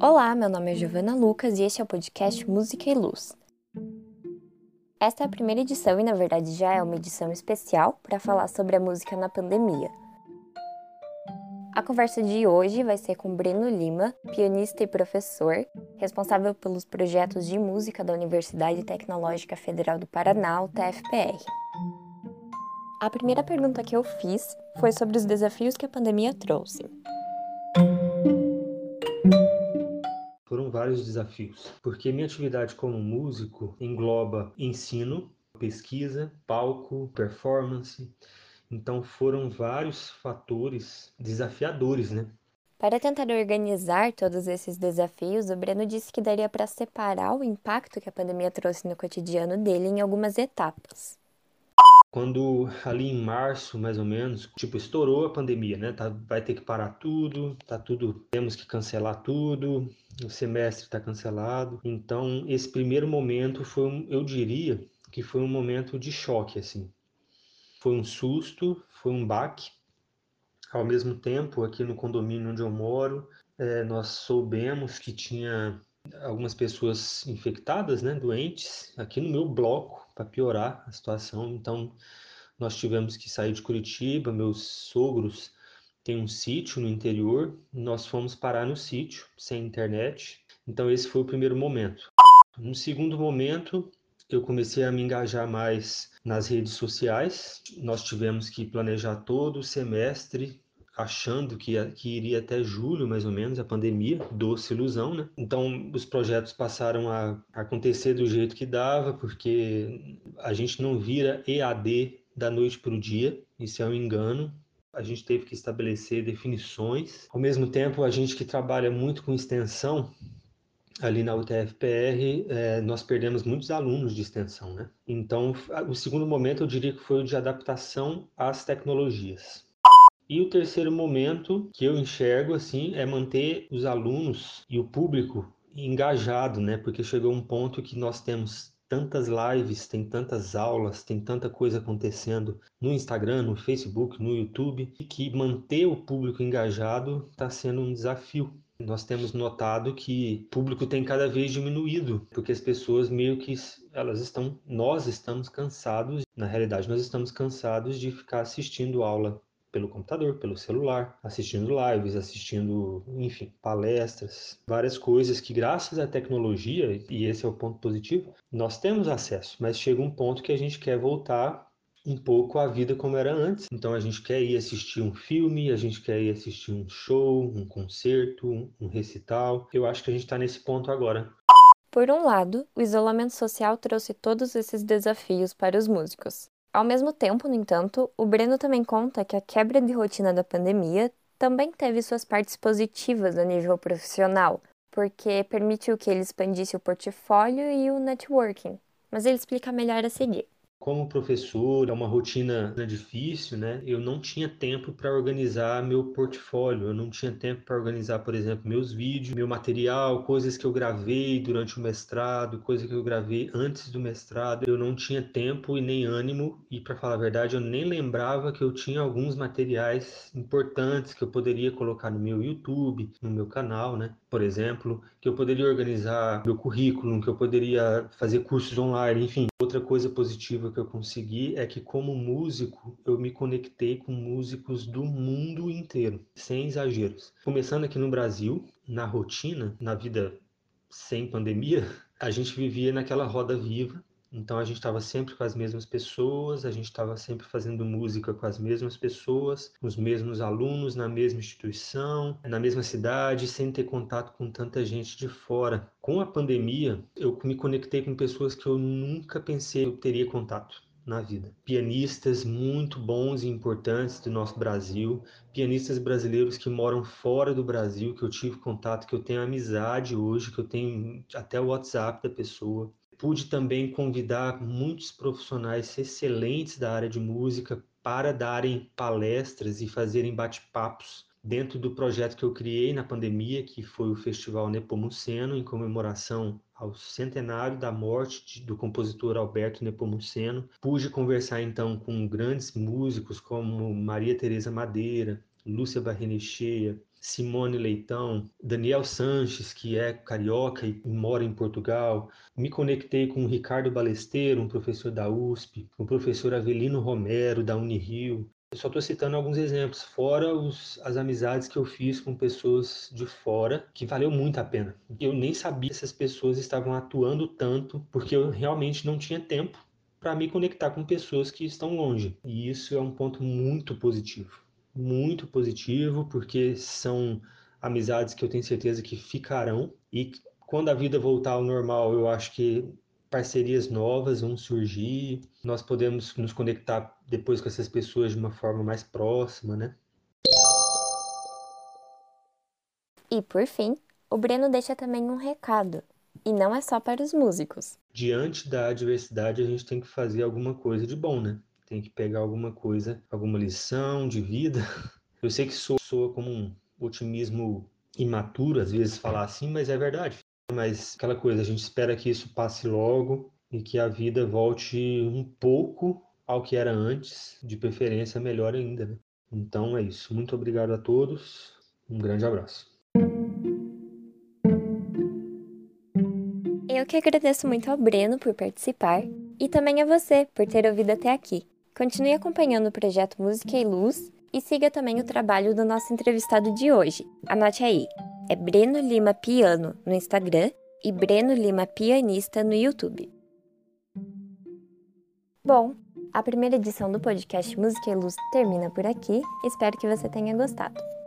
Olá, meu nome é Giovana Lucas e este é o podcast Música e Luz. Esta é a primeira edição e, na verdade, já é uma edição especial para falar sobre a música na pandemia. A conversa de hoje vai ser com Breno Lima, pianista e professor, responsável pelos projetos de música da Universidade Tecnológica Federal do Paraná, o TFPR. A primeira pergunta que eu fiz foi sobre os desafios que a pandemia trouxe. Vários desafios, porque minha atividade como músico engloba ensino, pesquisa, palco, performance. Então foram vários fatores desafiadores, né? Para tentar organizar todos esses desafios, o Breno disse que daria para separar o impacto que a pandemia trouxe no cotidiano dele em algumas etapas. Quando ali em março, mais ou menos, tipo, estourou a pandemia, né? Tá, vai ter que parar tudo, tá tudo, temos que cancelar tudo, o semestre está cancelado. Então, esse primeiro momento foi, um, eu diria, que foi um momento de choque, assim. Foi um susto, foi um baque. Ao mesmo tempo, aqui no condomínio onde eu moro, é, nós soubemos que tinha algumas pessoas infectadas, né, doentes, aqui no meu bloco, para piorar a situação. Então, nós tivemos que sair de Curitiba, meus sogros têm um sítio no interior, nós fomos parar no sítio, sem internet. Então, esse foi o primeiro momento. No segundo momento, eu comecei a me engajar mais nas redes sociais. Nós tivemos que planejar todo o semestre achando que, que iria até julho, mais ou menos, a pandemia, doce ilusão, né? Então, os projetos passaram a acontecer do jeito que dava, porque a gente não vira EAD da noite para o dia, isso é um engano. A gente teve que estabelecer definições. Ao mesmo tempo, a gente que trabalha muito com extensão, ali na UTFPR, é, nós perdemos muitos alunos de extensão, né? Então, o segundo momento eu diria que foi o de adaptação às tecnologias. E o terceiro momento que eu enxergo assim é manter os alunos e o público engajado, né? Porque chegou um ponto que nós temos tantas lives, tem tantas aulas, tem tanta coisa acontecendo no Instagram, no Facebook, no YouTube, que manter o público engajado está sendo um desafio. Nós temos notado que o público tem cada vez diminuído, porque as pessoas meio que elas estão, nós estamos cansados, na realidade nós estamos cansados de ficar assistindo aula pelo computador, pelo celular, assistindo lives, assistindo, enfim, palestras, várias coisas que graças à tecnologia, e esse é o ponto positivo, nós temos acesso, mas chega um ponto que a gente quer voltar um pouco à vida como era antes. Então a gente quer ir assistir um filme, a gente quer ir assistir um show, um concerto, um recital. Eu acho que a gente está nesse ponto agora. Por um lado, o isolamento social trouxe todos esses desafios para os músicos. Ao mesmo tempo, no entanto, o Breno também conta que a quebra de rotina da pandemia também teve suas partes positivas a nível profissional, porque permitiu que ele expandisse o portfólio e o networking. Mas ele explica melhor a seguir. Como professor, é uma rotina né, difícil, né? Eu não tinha tempo para organizar meu portfólio, eu não tinha tempo para organizar, por exemplo, meus vídeos, meu material, coisas que eu gravei durante o mestrado, coisas que eu gravei antes do mestrado. Eu não tinha tempo e nem ânimo, e para falar a verdade, eu nem lembrava que eu tinha alguns materiais importantes que eu poderia colocar no meu YouTube, no meu canal, né? Por exemplo, que eu poderia organizar meu currículo, que eu poderia fazer cursos online, enfim. Outra coisa positiva que eu consegui é que, como músico, eu me conectei com músicos do mundo inteiro, sem exageros. Começando aqui no Brasil, na rotina, na vida sem pandemia, a gente vivia naquela roda viva então a gente estava sempre com as mesmas pessoas, a gente estava sempre fazendo música com as mesmas pessoas, os mesmos alunos na mesma instituição, na mesma cidade, sem ter contato com tanta gente de fora. Com a pandemia, eu me conectei com pessoas que eu nunca pensei eu teria contato na vida. Pianistas muito bons e importantes do nosso Brasil, pianistas brasileiros que moram fora do Brasil, que eu tive contato, que eu tenho amizade hoje, que eu tenho até o WhatsApp da pessoa pude também convidar muitos profissionais excelentes da área de música para darem palestras e fazerem bate-papos dentro do projeto que eu criei na pandemia, que foi o Festival Nepomuceno, em comemoração ao centenário da morte do compositor Alberto Nepomuceno. Pude conversar então com grandes músicos como Maria Teresa Madeira, Lúcia Barrenecheia, Simone Leitão, Daniel Sanches, que é carioca e mora em Portugal. Me conectei com o Ricardo Balesteiro, um professor da USP, o professor Avelino Romero, da Unirio. Eu só estou citando alguns exemplos, fora os, as amizades que eu fiz com pessoas de fora, que valeu muito a pena. Eu nem sabia que essas pessoas estavam atuando tanto, porque eu realmente não tinha tempo para me conectar com pessoas que estão longe. E isso é um ponto muito positivo muito positivo, porque são amizades que eu tenho certeza que ficarão. E quando a vida voltar ao normal, eu acho que parcerias novas vão surgir, nós podemos nos conectar depois com essas pessoas de uma forma mais próxima, né? E por fim, o Breno deixa também um recado, e não é só para os músicos. Diante da adversidade, a gente tem que fazer alguma coisa de bom, né? Tem que pegar alguma coisa, alguma lição de vida. Eu sei que soa, soa como um otimismo imaturo, às vezes falar assim, mas é verdade. Mas aquela coisa, a gente espera que isso passe logo e que a vida volte um pouco ao que era antes, de preferência melhor ainda, né? Então é isso. Muito obrigado a todos. Um grande abraço. Eu que agradeço muito ao Breno por participar e também a você por ter ouvido até aqui. Continue acompanhando o projeto Música e Luz e siga também o trabalho do nosso entrevistado de hoje. Anote aí, é Breno Lima Piano no Instagram e Breno Lima Pianista no YouTube. Bom, a primeira edição do podcast Música e Luz termina por aqui. Espero que você tenha gostado.